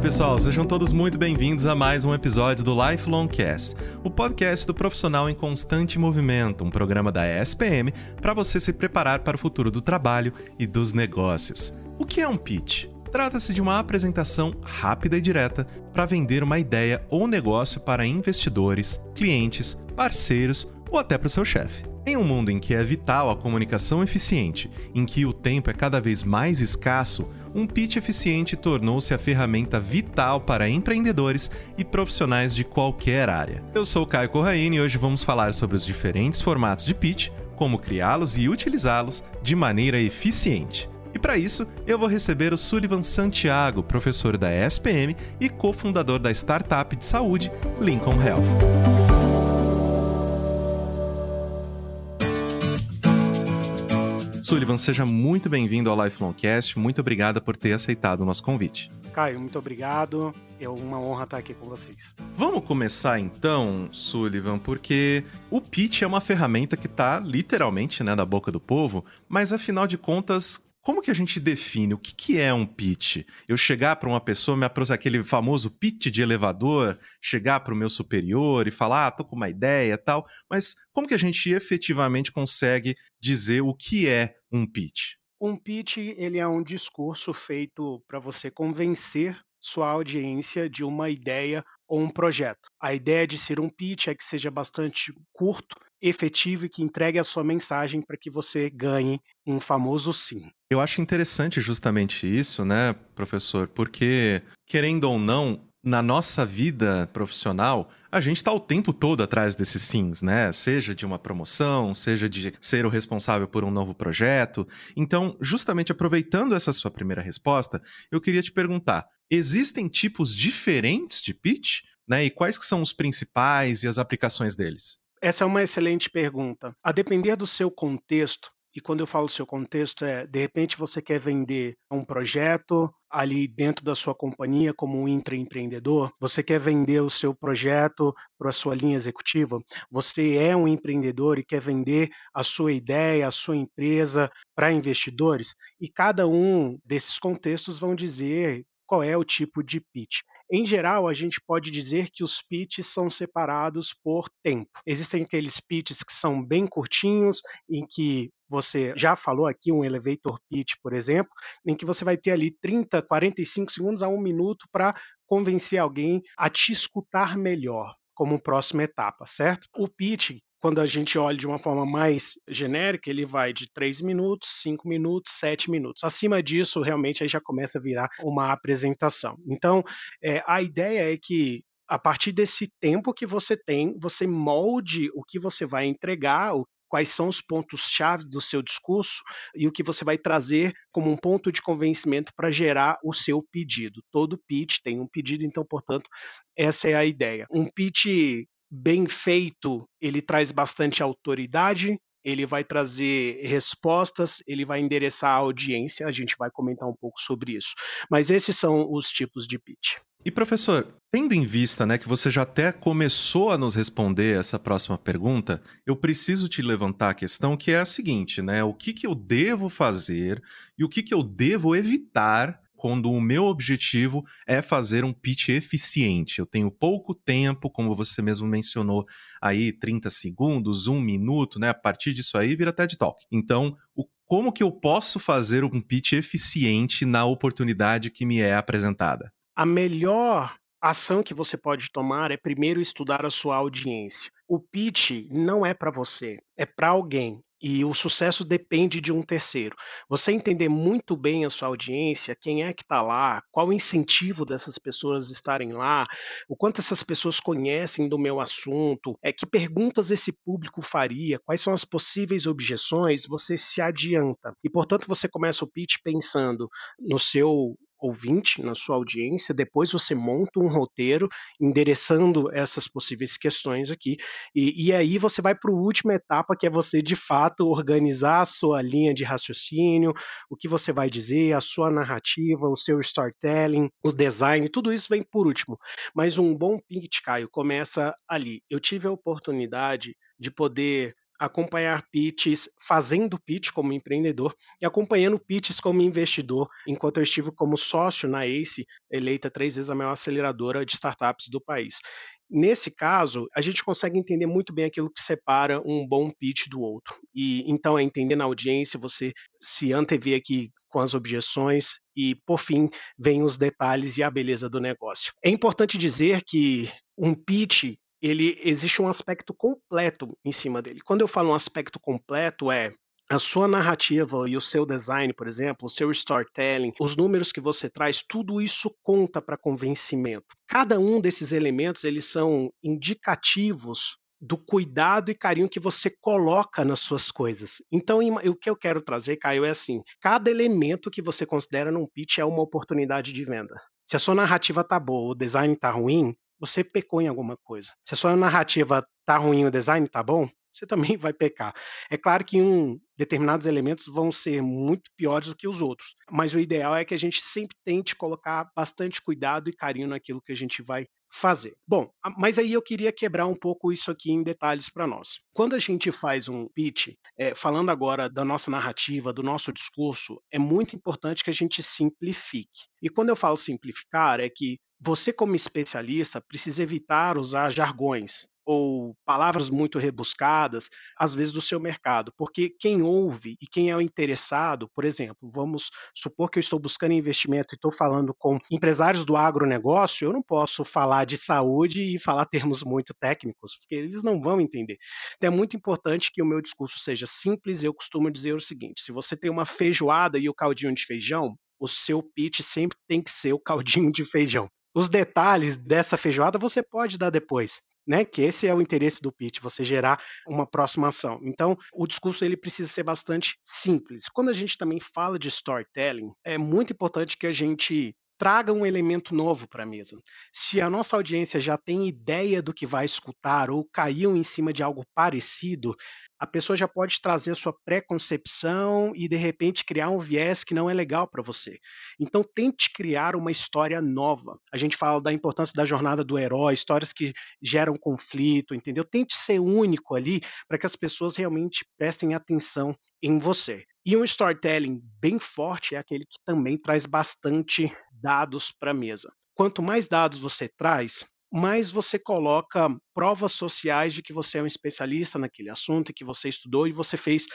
pessoal, sejam todos muito bem-vindos a mais um episódio do Lifelong Cast, o podcast do profissional em constante movimento, um programa da ESPM para você se preparar para o futuro do trabalho e dos negócios. O que é um pitch? Trata-se de uma apresentação rápida e direta para vender uma ideia ou negócio para investidores, clientes, parceiros ou até para o seu chefe. Em um mundo em que é vital a comunicação eficiente, em que o tempo é cada vez mais escasso, um pitch eficiente tornou-se a ferramenta vital para empreendedores e profissionais de qualquer área. Eu sou Caio Corraine e hoje vamos falar sobre os diferentes formatos de pitch, como criá-los e utilizá-los de maneira eficiente. E para isso, eu vou receber o Sullivan Santiago, professor da ESPM e cofundador da startup de saúde Lincoln Health. Sullivan, seja muito bem-vindo ao Lifelong Cast. Muito obrigada por ter aceitado o nosso convite. Caio, muito obrigado. É uma honra estar aqui com vocês. Vamos começar então, Sullivan, porque o pitch é uma ferramenta que está literalmente né, na boca do povo, mas afinal de contas, como que a gente define o que, que é um pitch? Eu chegar para uma pessoa, me aproximar aquele famoso pitch de elevador, chegar para o meu superior e falar, ah, tô com uma ideia tal, mas como que a gente efetivamente consegue dizer o que é um pitch? Um pitch ele é um discurso feito para você convencer sua audiência de uma ideia ou um projeto. A ideia de ser um pitch é que seja bastante curto, efetivo e que entregue a sua mensagem para que você ganhe um famoso sim. Eu acho interessante justamente isso, né, professor? Porque, querendo ou não, na nossa vida profissional, a gente está o tempo todo atrás desses sims, né? Seja de uma promoção, seja de ser o responsável por um novo projeto. Então, justamente aproveitando essa sua primeira resposta, eu queria te perguntar: existem tipos diferentes de pitch? Né? E quais que são os principais e as aplicações deles? Essa é uma excelente pergunta. A depender do seu contexto, e quando eu falo seu contexto, é de repente você quer vender um projeto ali dentro da sua companhia como um intraempreendedor, você quer vender o seu projeto para a sua linha executiva, você é um empreendedor e quer vender a sua ideia, a sua empresa para investidores, e cada um desses contextos vão dizer qual é o tipo de pitch. Em geral, a gente pode dizer que os pitches são separados por tempo. Existem aqueles pitches que são bem curtinhos, em que você já falou aqui, um elevator pitch, por exemplo, em que você vai ter ali 30, 45 segundos a um minuto para convencer alguém a te escutar melhor como próxima etapa, certo? O pitch quando a gente olha de uma forma mais genérica, ele vai de 3 minutos, 5 minutos, 7 minutos. Acima disso, realmente, aí já começa a virar uma apresentação. Então, é, a ideia é que a partir desse tempo que você tem, você molde o que você vai entregar, quais são os pontos-chave do seu discurso e o que você vai trazer como um ponto de convencimento para gerar o seu pedido. Todo pitch tem um pedido, então, portanto, essa é a ideia. Um pitch bem feito, ele traz bastante autoridade, ele vai trazer respostas, ele vai endereçar a audiência, a gente vai comentar um pouco sobre isso. Mas esses são os tipos de pitch. E professor, tendo em vista, né, que você já até começou a nos responder essa próxima pergunta, eu preciso te levantar a questão que é a seguinte, né? O que, que eu devo fazer e o que, que eu devo evitar quando o meu objetivo é fazer um pitch eficiente. Eu tenho pouco tempo, como você mesmo mencionou aí, 30 segundos, um minuto, né? A partir disso aí vira TED Talk. Então, o, como que eu posso fazer um pitch eficiente na oportunidade que me é apresentada? A melhor ação que você pode tomar é primeiro estudar a sua audiência. O pitch não é para você, é para alguém. E o sucesso depende de um terceiro. Você entender muito bem a sua audiência, quem é que está lá, qual o incentivo dessas pessoas estarem lá, o quanto essas pessoas conhecem do meu assunto, é que perguntas esse público faria, quais são as possíveis objeções, você se adianta. E portanto você começa o pitch pensando no seu ouvinte, na sua audiência, depois você monta um roteiro endereçando essas possíveis questões aqui, e, e aí você vai para a última etapa, que é você de fato organizar a sua linha de raciocínio, o que você vai dizer, a sua narrativa, o seu storytelling, o design, tudo isso vem por último. Mas um bom pitch, Caio, começa ali. Eu tive a oportunidade de poder acompanhar pitches fazendo pitch como empreendedor e acompanhando pitches como investidor, enquanto eu estive como sócio na ACE, eleita três vezes a maior aceleradora de startups do país. Nesse caso, a gente consegue entender muito bem aquilo que separa um bom pitch do outro. E então é entender na audiência, você se antever aqui com as objeções e, por fim, vem os detalhes e a beleza do negócio. É importante dizer que um pitch ele existe um aspecto completo em cima dele. Quando eu falo um aspecto completo é a sua narrativa e o seu design, por exemplo, o seu storytelling, os números que você traz, tudo isso conta para convencimento. Cada um desses elementos, eles são indicativos do cuidado e carinho que você coloca nas suas coisas. Então, o que eu quero trazer, Caio, é assim: cada elemento que você considera num pitch é uma oportunidade de venda. Se a sua narrativa tá boa, o design tá ruim, você pecou em alguma coisa. Se a sua narrativa tá ruim, o design tá bom, você também vai pecar. É claro que um, determinados elementos vão ser muito piores do que os outros, mas o ideal é que a gente sempre tente colocar bastante cuidado e carinho naquilo que a gente vai fazer. Bom, mas aí eu queria quebrar um pouco isso aqui em detalhes para nós. Quando a gente faz um pitch, é, falando agora da nossa narrativa, do nosso discurso, é muito importante que a gente simplifique. E quando eu falo simplificar, é que você, como especialista, precisa evitar usar jargões ou palavras muito rebuscadas, às vezes do seu mercado, porque quem ouve e quem é o interessado, por exemplo, vamos supor que eu estou buscando investimento e estou falando com empresários do agronegócio, eu não posso falar de saúde e falar termos muito técnicos, porque eles não vão entender. Então é muito importante que o meu discurso seja simples, eu costumo dizer o seguinte: se você tem uma feijoada e o caldinho de feijão, o seu pitch sempre tem que ser o caldinho de feijão. Os detalhes dessa feijoada você pode dar depois, né? Que esse é o interesse do pitch, você gerar uma aproximação. Então, o discurso ele precisa ser bastante simples. Quando a gente também fala de storytelling, é muito importante que a gente traga um elemento novo para a mesa. Se a nossa audiência já tem ideia do que vai escutar ou caiu em cima de algo parecido, a pessoa já pode trazer a sua pré-concepção e de repente criar um viés que não é legal para você. Então tente criar uma história nova. A gente fala da importância da jornada do herói, histórias que geram conflito, entendeu? Tente ser único ali para que as pessoas realmente prestem atenção em você. E um storytelling bem forte é aquele que também traz bastante dados para a mesa. Quanto mais dados você traz, mais você coloca provas sociais de que você é um especialista naquele assunto, que você estudou e você fez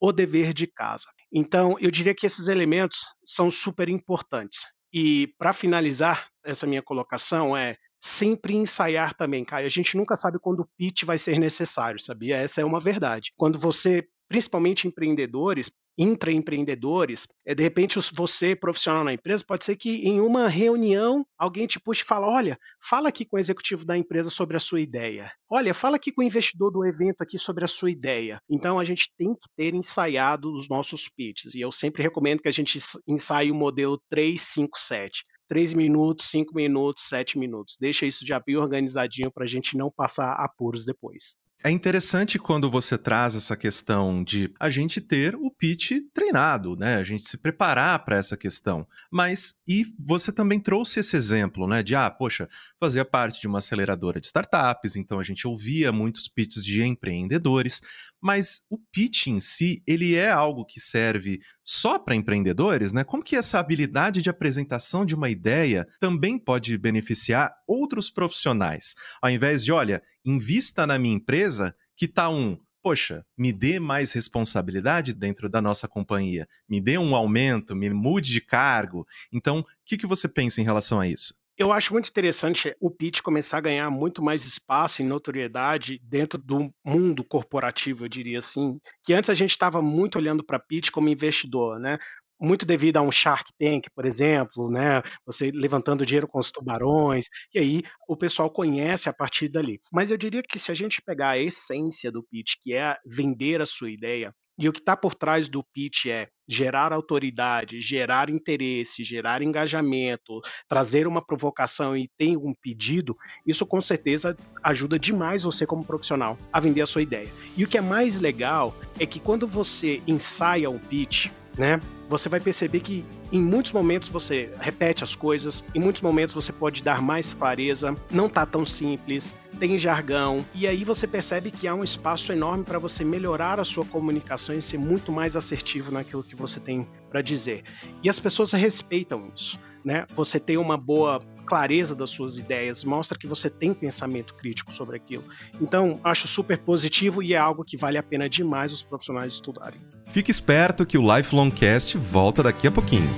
o dever de casa. Então, eu diria que esses elementos são super importantes. E para finalizar essa minha colocação é sempre ensaiar também, Caio. A gente nunca sabe quando o pitch vai ser necessário, sabia? Essa é uma verdade. Quando você, principalmente empreendedores, intraempreendedores, é, de repente você, profissional na empresa, pode ser que em uma reunião alguém te puxe e fala, olha, fala aqui com o executivo da empresa sobre a sua ideia. Olha, fala aqui com o investidor do evento aqui sobre a sua ideia. Então a gente tem que ter ensaiado os nossos pitches. E eu sempre recomendo que a gente ensaie o modelo 357. 3 minutos, 5 minutos, 7 minutos. Deixa isso já bem organizadinho para a gente não passar apuros depois. É interessante quando você traz essa questão de a gente ter o pitch treinado, né? A gente se preparar para essa questão. Mas e você também trouxe esse exemplo, né? De ah, poxa, fazia parte de uma aceleradora de startups, então a gente ouvia muitos pitches de empreendedores, mas o pitch em si, ele é algo que serve só para empreendedores, né? Como que essa habilidade de apresentação de uma ideia também pode beneficiar outros profissionais? Ao invés de, olha, invista na minha empresa, que tá um poxa, me dê mais responsabilidade dentro da nossa companhia, me dê um aumento, me mude de cargo. Então, o que, que você pensa em relação a isso? Eu acho muito interessante o pitch começar a ganhar muito mais espaço e notoriedade dentro do mundo corporativo, eu diria assim. Que antes a gente estava muito olhando para pitch como investidor, né? Muito devido a um Shark Tank, por exemplo, né? Você levantando dinheiro com os tubarões, e aí o pessoal conhece a partir dali. Mas eu diria que se a gente pegar a essência do pitch, que é vender a sua ideia, e o que está por trás do pitch é gerar autoridade, gerar interesse, gerar engajamento, trazer uma provocação e ter um pedido, isso com certeza ajuda demais você como profissional a vender a sua ideia. E o que é mais legal é que quando você ensaia o pitch, né? Você vai perceber que em muitos momentos você repete as coisas, em muitos momentos você pode dar mais clareza, não tá tão simples, tem jargão, e aí você percebe que há um espaço enorme para você melhorar a sua comunicação e ser muito mais assertivo naquilo que você tem para dizer. E as pessoas respeitam isso, né? Você tem uma boa clareza das suas ideias, mostra que você tem pensamento crítico sobre aquilo. Então, acho super positivo e é algo que vale a pena demais os profissionais estudarem. Fique esperto que o Lifelong Cast volta daqui a pouquinho.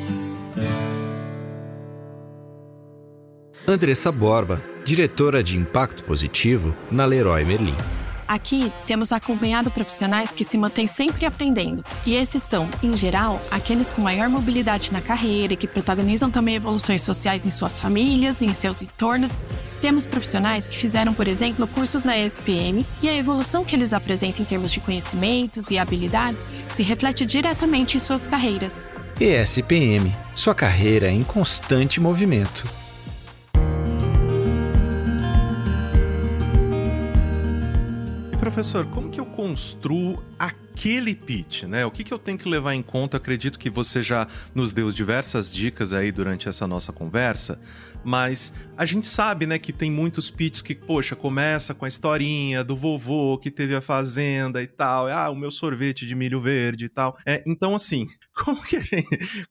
Andressa Borba, diretora de Impacto Positivo na Leroy Merlin. Aqui temos acompanhado profissionais que se mantêm sempre aprendendo, e esses são, em geral, aqueles com maior mobilidade na carreira e que protagonizam também evoluções sociais em suas famílias em seus entornos. Temos profissionais que fizeram, por exemplo, cursos na ESPM e a evolução que eles apresentam em termos de conhecimentos e habilidades se reflete diretamente em suas carreiras. ESPM, sua carreira em constante movimento. Professor, como que eu construo aquele pitch, né? O que, que eu tenho que levar em conta? Acredito que você já nos deu diversas dicas aí durante essa nossa conversa, mas a gente sabe, né, que tem muitos pitches que, poxa, começa com a historinha do vovô que teve a fazenda e tal, ah, o meu sorvete de milho verde e tal. É, então, assim, como que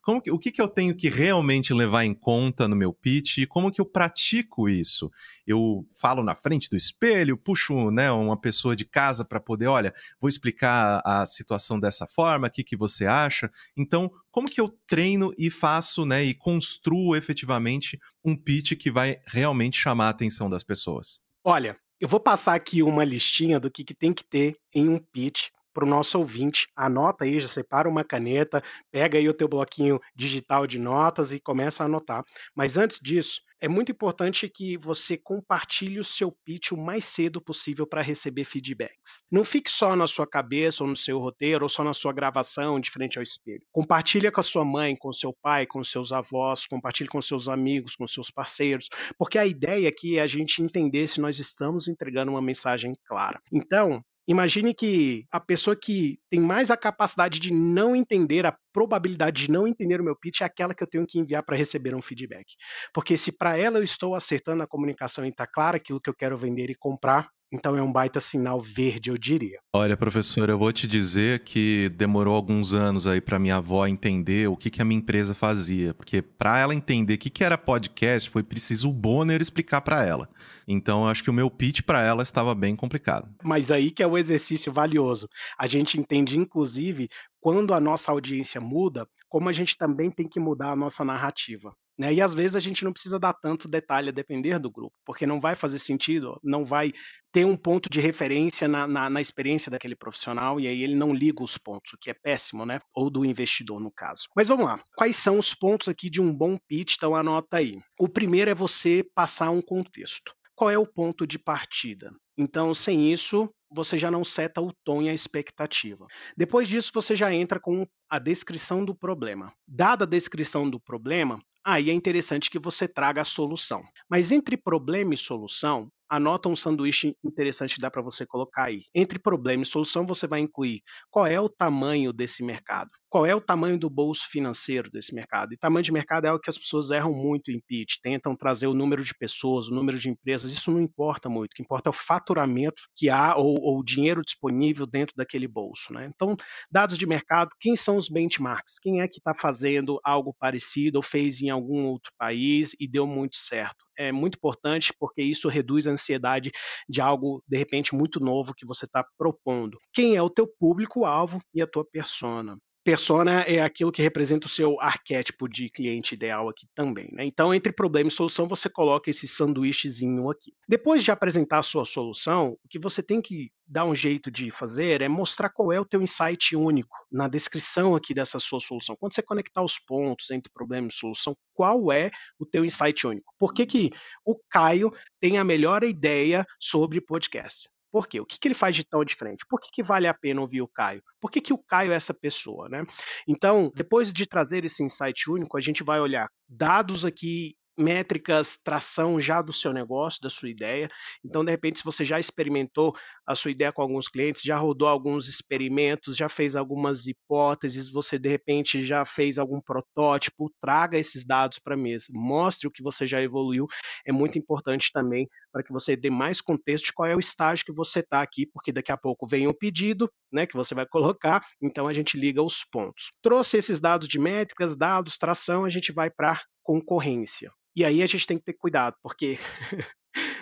como que, o que, que eu tenho que realmente levar em conta no meu pitch e como que eu pratico isso? Eu falo na frente do espelho, puxo, né, uma pessoa de casa para poder, olha, vou explicar a situação dessa forma, o que, que você acha? Então, como que eu treino e faço, né, e construo efetivamente um pitch que vai realmente chamar a atenção das pessoas? Olha, eu vou passar aqui uma listinha do que, que tem que ter em um pitch para o nosso ouvinte. Anota aí, já separa uma caneta, pega aí o teu bloquinho digital de notas e começa a anotar. Mas antes disso, é muito importante que você compartilhe o seu pitch o mais cedo possível para receber feedbacks. Não fique só na sua cabeça ou no seu roteiro ou só na sua gravação de frente ao espelho. Compartilhe com a sua mãe, com seu pai, com seus avós, compartilhe com seus amigos, com seus parceiros, porque a ideia aqui é a gente entender se nós estamos entregando uma mensagem clara. Então, Imagine que a pessoa que tem mais a capacidade de não entender, a probabilidade de não entender o meu pitch é aquela que eu tenho que enviar para receber um feedback. Porque se para ela eu estou acertando a comunicação e está claro aquilo que eu quero vender e comprar, então é um baita sinal verde, eu diria. Olha, professor, eu vou te dizer que demorou alguns anos aí para minha avó entender o que, que a minha empresa fazia, porque para ela entender o que, que era podcast, foi preciso o Bonner explicar para ela. Então, acho que o meu pitch para ela estava bem complicado. Mas aí que é o exercício valioso. A gente entende, inclusive, quando a nossa audiência muda, como a gente também tem que mudar a nossa narrativa. Né? E às vezes a gente não precisa dar tanto detalhe a depender do grupo, porque não vai fazer sentido, não vai ter um ponto de referência na, na, na, experiência daquele profissional e aí ele não liga os pontos, o que é péssimo, né? Ou do investidor, no caso. Mas vamos lá. Quais são os pontos aqui de um bom pitch? Então anota aí. O primeiro é você passar um contexto. Qual é o ponto de partida? Então, sem isso, você já não seta o tom e a expectativa. Depois disso, você já entra com a descrição do problema. Dada a descrição do problema, aí é interessante que você traga a solução. Mas entre problema e solução, anota um sanduíche interessante que dá para você colocar aí. Entre problema e solução, você vai incluir qual é o tamanho desse mercado, qual é o tamanho do bolso financeiro desse mercado. E tamanho de mercado é algo que as pessoas erram muito em pitch, tentam trazer o número de pessoas, o número de empresas, isso não importa muito. O que importa é o faturamento que há ou, ou o dinheiro disponível dentro daquele bolso. Né? Então, dados de mercado, quem são os benchmarks? Quem é que está fazendo algo parecido ou fez em algum outro país e deu muito certo? É muito importante porque isso reduz a ansiedade de algo, de repente, muito novo que você está propondo. Quem é o teu público-alvo e a tua persona? Persona é aquilo que representa o seu arquétipo de cliente ideal aqui também. Né? Então, entre problema e solução, você coloca esse sanduíchezinho aqui. Depois de apresentar a sua solução, o que você tem que dar um jeito de fazer é mostrar qual é o teu insight único na descrição aqui dessa sua solução. Quando você conectar os pontos entre problema e solução, qual é o teu insight único? Por que, que o Caio tem a melhor ideia sobre podcast? Por quê? O que, que ele faz de tão diferente? Por que, que vale a pena ouvir o Caio? Por que, que o Caio é essa pessoa, né? Então, depois de trazer esse insight único, a gente vai olhar dados aqui métricas, tração já do seu negócio, da sua ideia. Então, de repente, se você já experimentou a sua ideia com alguns clientes, já rodou alguns experimentos, já fez algumas hipóteses, você de repente já fez algum protótipo, traga esses dados para a mesa, mostre o que você já evoluiu. É muito importante também para que você dê mais contexto de qual é o estágio que você está aqui, porque daqui a pouco vem um pedido, né, que você vai colocar, então a gente liga os pontos. Trouxe esses dados de métricas, dados, tração, a gente vai para concorrência. E aí a gente tem que ter cuidado, porque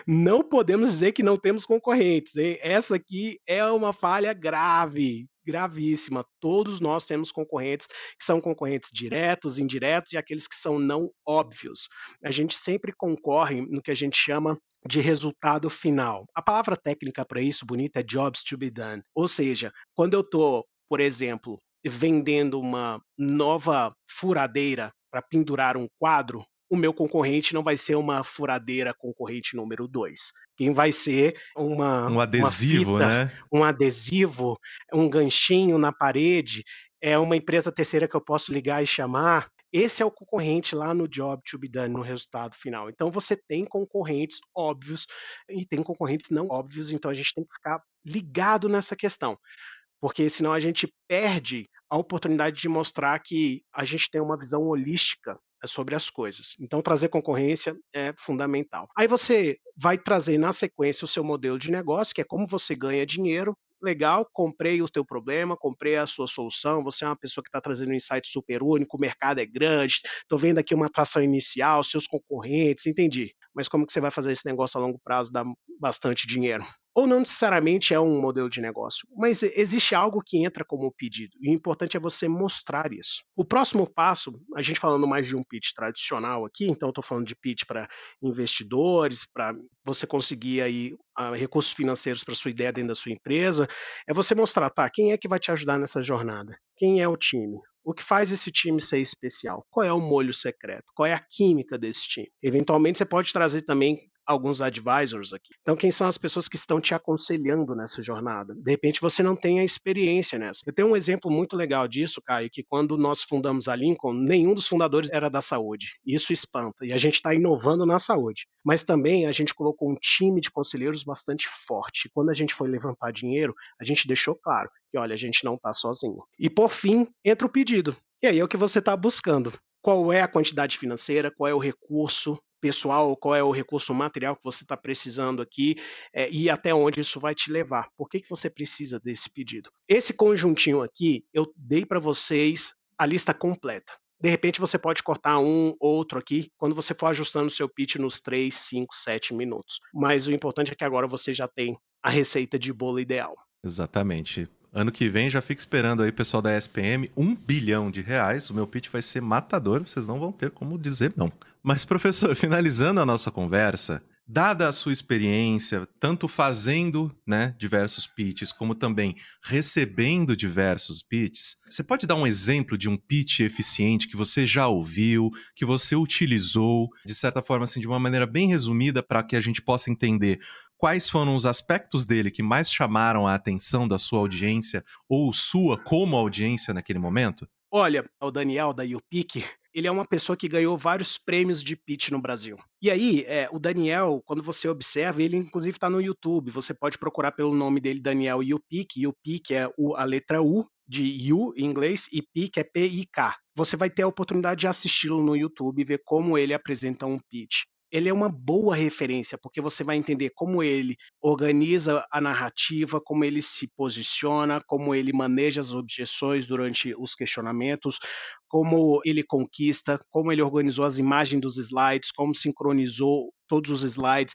não podemos dizer que não temos concorrentes. Hein? Essa aqui é uma falha grave, gravíssima. Todos nós temos concorrentes que são concorrentes diretos, indiretos e aqueles que são não óbvios. A gente sempre concorre no que a gente chama de resultado final. A palavra técnica para isso bonita é jobs to be done. Ou seja, quando eu estou, por exemplo, vendendo uma nova furadeira para pendurar um quadro, o meu concorrente não vai ser uma furadeira concorrente número 2. Quem vai ser uma. Um adesivo, uma fita, né? Um adesivo, um ganchinho na parede, é uma empresa terceira que eu posso ligar e chamar. Esse é o concorrente lá no job to be done, no resultado final. Então você tem concorrentes óbvios e tem concorrentes não óbvios, então a gente tem que ficar ligado nessa questão. Porque senão a gente perde a oportunidade de mostrar que a gente tem uma visão holística é sobre as coisas. Então, trazer concorrência é fundamental. Aí você vai trazer na sequência o seu modelo de negócio, que é como você ganha dinheiro. Legal, comprei o teu problema, comprei a sua solução. Você é uma pessoa que está trazendo um insight super único, o mercado é grande, estou vendo aqui uma atração inicial, seus concorrentes, entendi. Mas como que você vai fazer esse negócio a longo prazo dar bastante dinheiro? Ou não necessariamente é um modelo de negócio, mas existe algo que entra como pedido, e o importante é você mostrar isso. O próximo passo, a gente falando mais de um pitch tradicional aqui, então estou falando de pitch para investidores, para você conseguir aí uh, recursos financeiros para sua ideia dentro da sua empresa, é você mostrar, tá, quem é que vai te ajudar nessa jornada? Quem é o time? O que faz esse time ser especial? Qual é o molho secreto? Qual é a química desse time? Eventualmente você pode trazer também alguns advisors aqui. Então, quem são as pessoas que estão te aconselhando nessa jornada? De repente você não tem a experiência nessa. Eu tenho um exemplo muito legal disso, Caio, que quando nós fundamos a Lincoln, nenhum dos fundadores era da saúde. Isso espanta. E a gente está inovando na saúde. Mas também a gente colocou um time de conselheiros bastante forte. Quando a gente foi levantar dinheiro, a gente deixou claro que, olha, a gente não está sozinho. E por fim, entra o pedido. E aí é o que você está buscando. Qual é a quantidade financeira? Qual é o recurso pessoal, qual é o recurso material que você está precisando aqui é, e até onde isso vai te levar. Por que, que você precisa desse pedido? Esse conjuntinho aqui, eu dei para vocês a lista completa. De repente você pode cortar um, outro aqui, quando você for ajustando o seu pitch nos 3, 5, 7 minutos. Mas o importante é que agora você já tem a receita de bolo ideal. Exatamente. Ano que vem já fica esperando aí, pessoal da SPM, um bilhão de reais. O meu pitch vai ser matador, vocês não vão ter como dizer não. Mas, professor, finalizando a nossa conversa, dada a sua experiência, tanto fazendo né, diversos pitches, como também recebendo diversos pitches, você pode dar um exemplo de um pitch eficiente que você já ouviu, que você utilizou, de certa forma, assim, de uma maneira bem resumida, para que a gente possa entender quais foram os aspectos dele que mais chamaram a atenção da sua audiência ou sua como audiência naquele momento? Olha, o Daniel da YouPick, ele é uma pessoa que ganhou vários prêmios de pitch no Brasil. E aí, é, o Daniel, quando você observa, ele inclusive está no YouTube. Você pode procurar pelo nome dele, Daniel YouPick. YouPick é o, a letra U de You em inglês e PIC é P-I-K. Você vai ter a oportunidade de assisti-lo no YouTube e ver como ele apresenta um pitch ele é uma boa referência, porque você vai entender como ele organiza a narrativa, como ele se posiciona, como ele maneja as objeções durante os questionamentos, como ele conquista, como ele organizou as imagens dos slides, como sincronizou todos os slides.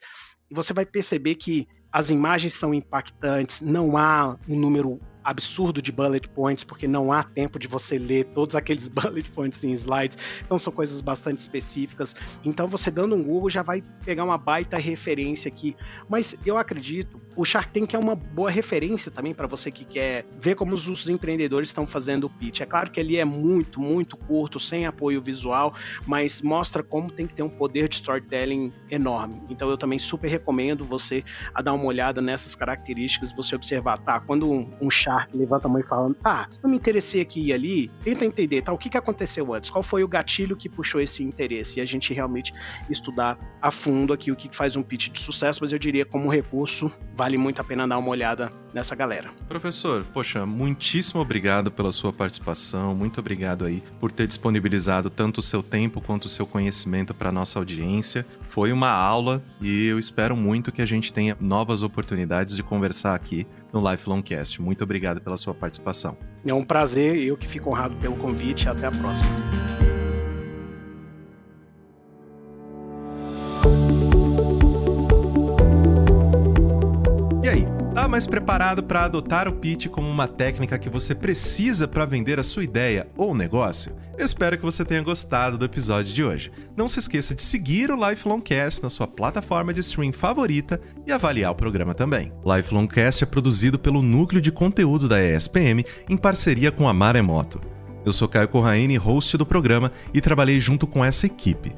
E você vai perceber que as imagens são impactantes, não há um número absurdo de bullet points, porque não há tempo de você ler todos aqueles bullet points em slides, então são coisas bastante específicas. Então você dando um Google já vai pegar uma baita referência aqui. Mas eu acredito, o Shark Tank é uma boa referência também para você que quer ver como os empreendedores estão fazendo o pitch. É claro que ele é muito, muito curto, sem apoio visual, mas mostra como tem que ter um poder de storytelling enorme. Então eu também super recomendo você a dar uma olhada nessas características, você observar, tá, quando um, um Shark que levanta a mão e fala: tá, eu me interessei aqui e ali, tenta entender, tá, o que, que aconteceu antes? Qual foi o gatilho que puxou esse interesse? E a gente realmente estudar a fundo aqui o que faz um pitch de sucesso, mas eu diria como recurso, vale muito a pena dar uma olhada nessa galera. Professor, poxa, muitíssimo obrigado pela sua participação, muito obrigado aí por ter disponibilizado tanto o seu tempo quanto o seu conhecimento para nossa audiência. Foi uma aula e eu espero muito que a gente tenha novas oportunidades de conversar aqui no Lifelong Cast. Muito obrigado pela sua participação. É um prazer, eu que fico honrado pelo convite. Até a próxima. Mais preparado para adotar o pitch como uma técnica que você precisa para vender a sua ideia ou negócio? Eu espero que você tenha gostado do episódio de hoje. Não se esqueça de seguir o Lifelong Cast na sua plataforma de stream favorita e avaliar o programa também. Lifelong Cast é produzido pelo Núcleo de Conteúdo da ESPM em parceria com a Maremoto. Eu sou Caio Corraine, host do programa, e trabalhei junto com essa equipe.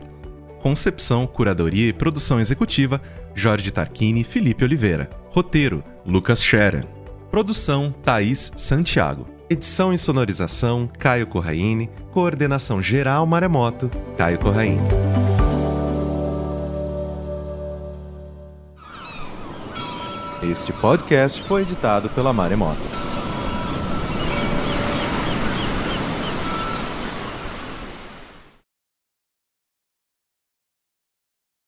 Concepção, curadoria e produção executiva: Jorge Tarquini e Felipe Oliveira. Roteiro: Lucas Scherer. Produção: Thaís Santiago. Edição e sonorização: Caio Corraine. Coordenação geral Maremoto: Caio Corraine. Este podcast foi editado pela Maremoto.